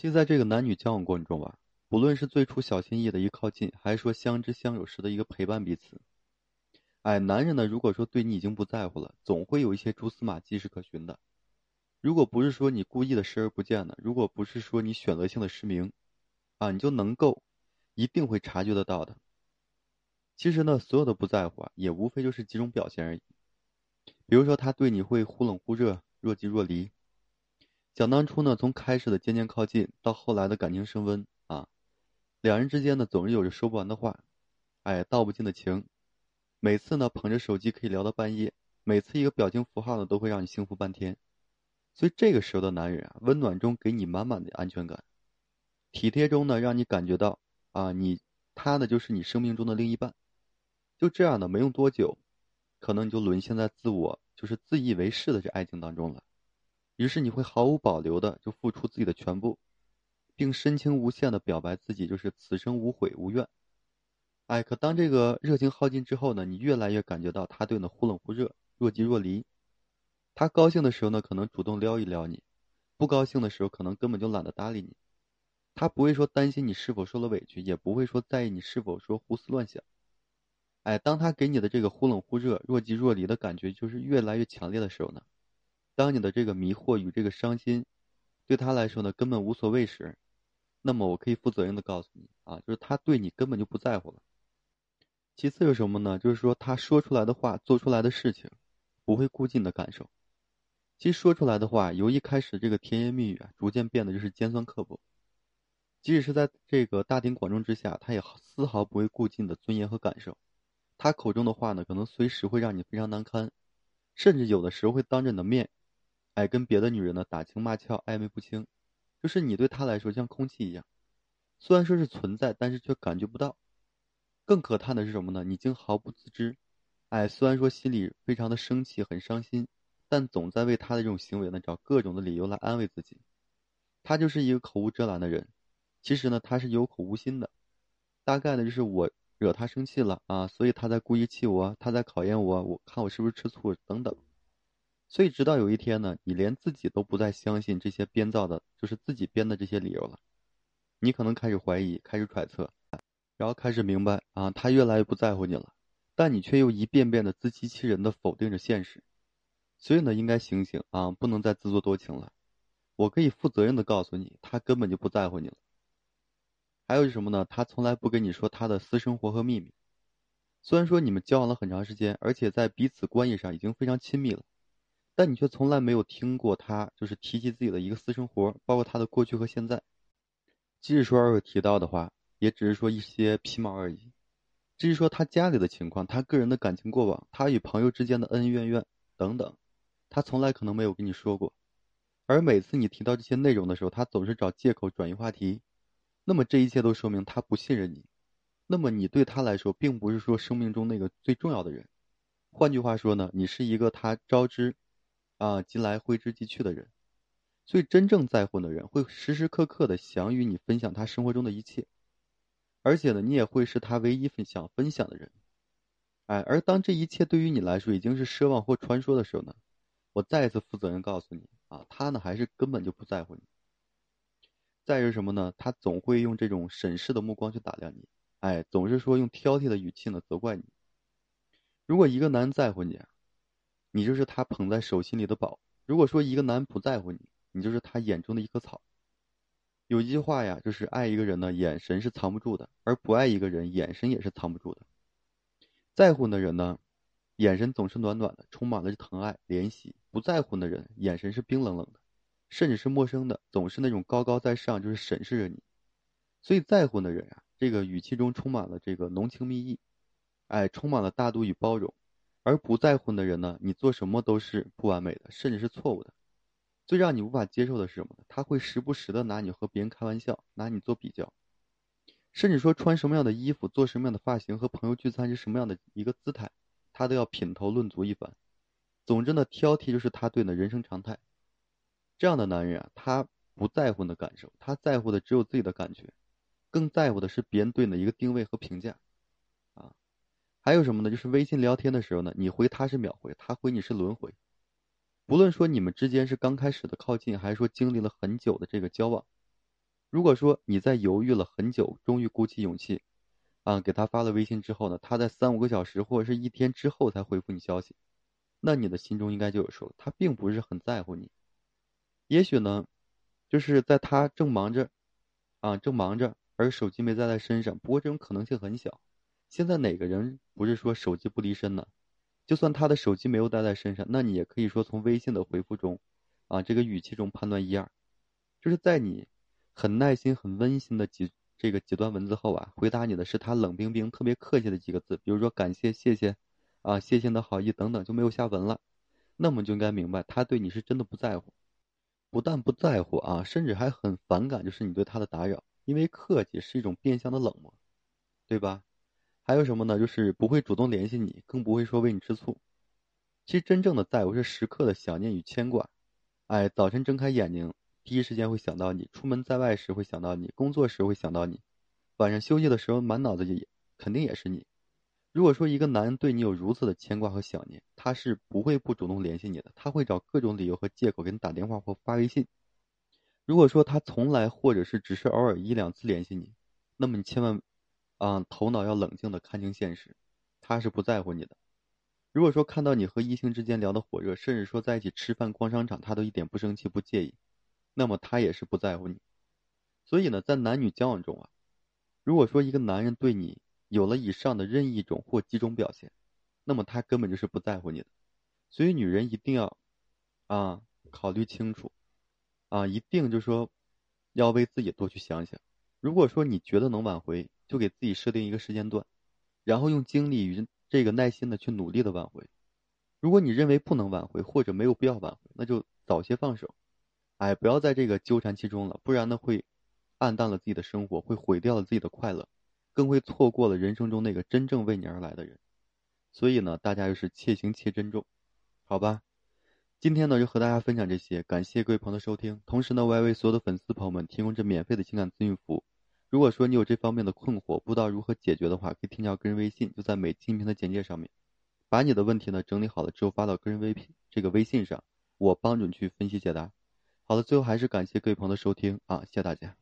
其实，在这个男女交往过程中吧，不论是最初小心翼翼的一靠近，还是说相知相守时的一个陪伴彼此，哎，男人呢，如果说对你已经不在乎了，总会有一些蛛丝马迹是可循的。如果不是说你故意的视而不见的，如果不是说你选择性的失明，啊，你就能够一定会察觉得到的。其实呢，所有的不在乎啊，也无非就是几种表现而已。比如说，他对你会忽冷忽热、若即若离。想当初呢，从开始的渐渐靠近，到后来的感情升温啊，两人之间呢，总是有着说不完的话，哎，道不尽的情。每次呢，捧着手机可以聊到半夜，每次一个表情符号呢，都会让你幸福半天。所以这个时候的男人啊，温暖中给你满满的安全感，体贴中呢，让你感觉到啊，你他呢就是你生命中的另一半。就这样的，没用多久，可能你就沦陷在自我就是自以为是的这爱情当中了。于是你会毫无保留的就付出自己的全部，并深情无限的表白自己就是此生无悔无怨。哎，可当这个热情耗尽之后呢，你越来越感觉到他对你忽冷忽热，若即若离。他高兴的时候呢，可能主动撩一撩你；不高兴的时候，可能根本就懒得搭理你。他不会说担心你是否受了委屈，也不会说在意你是否说胡思乱想。哎，当他给你的这个忽冷忽热、若即若离的感觉就是越来越强烈的时候呢，当你的这个迷惑与这个伤心，对他来说呢根本无所谓时，那么我可以负责任的告诉你啊，就是他对你根本就不在乎了。其次是什么呢？就是说他说出来的话、做出来的事情，不会顾及你的感受。其实说出来的话，由一开始这个甜言蜜语啊，逐渐变得就是尖酸刻薄。即使是在这个大庭广众之下，他也丝毫不会顾及你的尊严和感受。他口中的话呢，可能随时会让你非常难堪，甚至有的时候会当着你的面，哎，跟别的女人呢打情骂俏、暧昧不清。就是你对他来说像空气一样，虽然说是存在，但是却感觉不到。更可叹的是什么呢？你竟毫不自知。哎，虽然说心里非常的生气，很伤心。但总在为他的这种行为呢找各种的理由来安慰自己，他就是一个口无遮拦的人。其实呢，他是有口无心的。大概呢，就是我惹他生气了啊，所以他在故意气我，他在考验我，我看我是不是吃醋等等。所以直到有一天呢，你连自己都不再相信这些编造的，就是自己编的这些理由了。你可能开始怀疑，开始揣测，然后开始明白啊，他越来越不在乎你了。但你却又一遍遍的自欺欺人的否定着现实。所以呢，应该醒醒啊，不能再自作多情了。我可以负责任的告诉你，他根本就不在乎你了。还有是什么呢？他从来不跟你说他的私生活和秘密。虽然说你们交往了很长时间，而且在彼此关系上已经非常亲密了，但你却从来没有听过他就是提及自己的一个私生活，包括他的过去和现在。即使说偶尔提到的话，也只是说一些皮毛而已。至于说他家里的情况，他个人的感情过往，他与朋友之间的恩恩怨怨等等。他从来可能没有跟你说过，而每次你提到这些内容的时候，他总是找借口转移话题。那么这一切都说明他不信任你，那么你对他来说并不是说生命中那个最重要的人。换句话说呢，你是一个他招之，啊即来挥之即去的人。所以真正在乎的人会时时刻刻的想与你分享他生活中的一切，而且呢，你也会是他唯一分享分享的人。哎，而当这一切对于你来说已经是奢望或传说的时候呢？我再一次负责任告诉你啊，他呢还是根本就不在乎你。再是什么呢？他总会用这种审视的目光去打量你，哎，总是说用挑剔的语气呢责怪你。如果一个男人在乎你，你就是他捧在手心里的宝；如果说一个男人不在乎你，你就是他眼中的一棵草。有一句话呀，就是爱一个人呢，眼神是藏不住的；而不爱一个人，眼神也是藏不住的。在乎的人呢？眼神总是暖暖的，充满了疼爱怜惜；不在乎的人，眼神是冰冷冷的，甚至是陌生的，总是那种高高在上，就是审视着你。所以在乎的人啊，这个语气中充满了这个浓情蜜意，哎，充满了大度与包容；而不在乎的人呢，你做什么都是不完美的，甚至是错误的。最让你无法接受的是什么呢？他会时不时的拿你和别人开玩笑，拿你做比较，甚至说穿什么样的衣服、做什么样的发型、和朋友聚餐是什么样的一个姿态。他都要品头论足一番，总之呢，挑剔就是他对你的人生常态。这样的男人啊，他不在乎你的感受，他在乎的只有自己的感觉，更在乎的是别人对你的一个定位和评价。还有什么呢？就是微信聊天的时候呢，你回他是秒回，他回你是轮回。不论说你们之间是刚开始的靠近，还是说经历了很久的这个交往，如果说你在犹豫了很久，终于鼓起勇气，啊，给他发了微信之后呢，他在三五个小时或者是一天之后才回复你消息，那你的心中应该就有数，他并不是很在乎你。也许呢，就是在他正忙着，啊，正忙着，而手机没在他身上。不过这种可能性很小。现在哪个人不是说手机不离身呢？就算他的手机没有带在身上，那你也可以说从微信的回复中，啊，这个语气中判断一二，就是在你很耐心、很温馨的几这个几段文字后啊，回答你的是他冷冰冰、特别客气的几个字，比如说感谢、谢谢，啊，谢谢你的好意等等，就没有下文了。那么就应该明白，他对你是真的不在乎，不但不在乎啊，甚至还很反感，就是你对他的打扰，因为客气是一种变相的冷漠，对吧？还有什么呢？就是不会主动联系你，更不会说为你吃醋。其实真正的在乎是时刻的想念与牵挂。哎，早晨睁开眼睛，第一时间会想到你；出门在外时会想到你；工作时会想到你；晚上休息的时候，满脑子也肯定也是你。如果说一个男人对你有如此的牵挂和想念，他是不会不主动联系你的，他会找各种理由和借口给你打电话或发微信。如果说他从来或者是只是偶尔一两次联系你，那么你千万。啊，头脑要冷静的看清现实，他是不在乎你的。如果说看到你和异性之间聊得火热，甚至说在一起吃饭、逛商场，他都一点不生气、不介意，那么他也是不在乎你。所以呢，在男女交往中啊，如果说一个男人对你有了以上的任意一种或几种表现，那么他根本就是不在乎你的。所以女人一定要啊考虑清楚，啊一定就是说要为自己多去想想。如果说你觉得能挽回，就给自己设定一个时间段，然后用精力与这个耐心的去努力的挽回。如果你认为不能挽回或者没有必要挽回，那就早些放手。哎，不要在这个纠缠其中了，不然呢会暗淡了自己的生活，会毁掉了自己的快乐，更会错过了人生中那个真正为你而来的人。所以呢，大家就是且行且珍重，好吧？今天呢就和大家分享这些，感谢各位朋友的收听。同时呢，我也为所有的粉丝朋友们提供这免费的情感咨询服务。如果说你有这方面的困惑，不知道如何解决的话，可以添加个人微信，就在每期音频的简介上面，把你的问题呢整理好了之后发到个人微信这个微信上，我帮着你去分析解答。好了，最后还是感谢各位朋友的收听啊，谢谢大家。